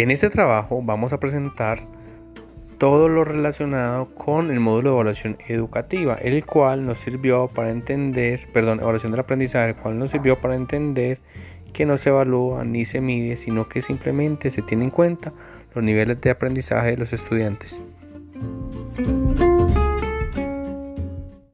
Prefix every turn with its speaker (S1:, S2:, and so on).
S1: En este trabajo vamos a presentar todo lo relacionado con el módulo de evaluación educativa, el cual nos sirvió para entender, perdón, evaluación del aprendizaje, el cual nos sirvió para entender que no se evalúa ni se mide, sino que simplemente se tiene en cuenta los niveles de aprendizaje de los estudiantes.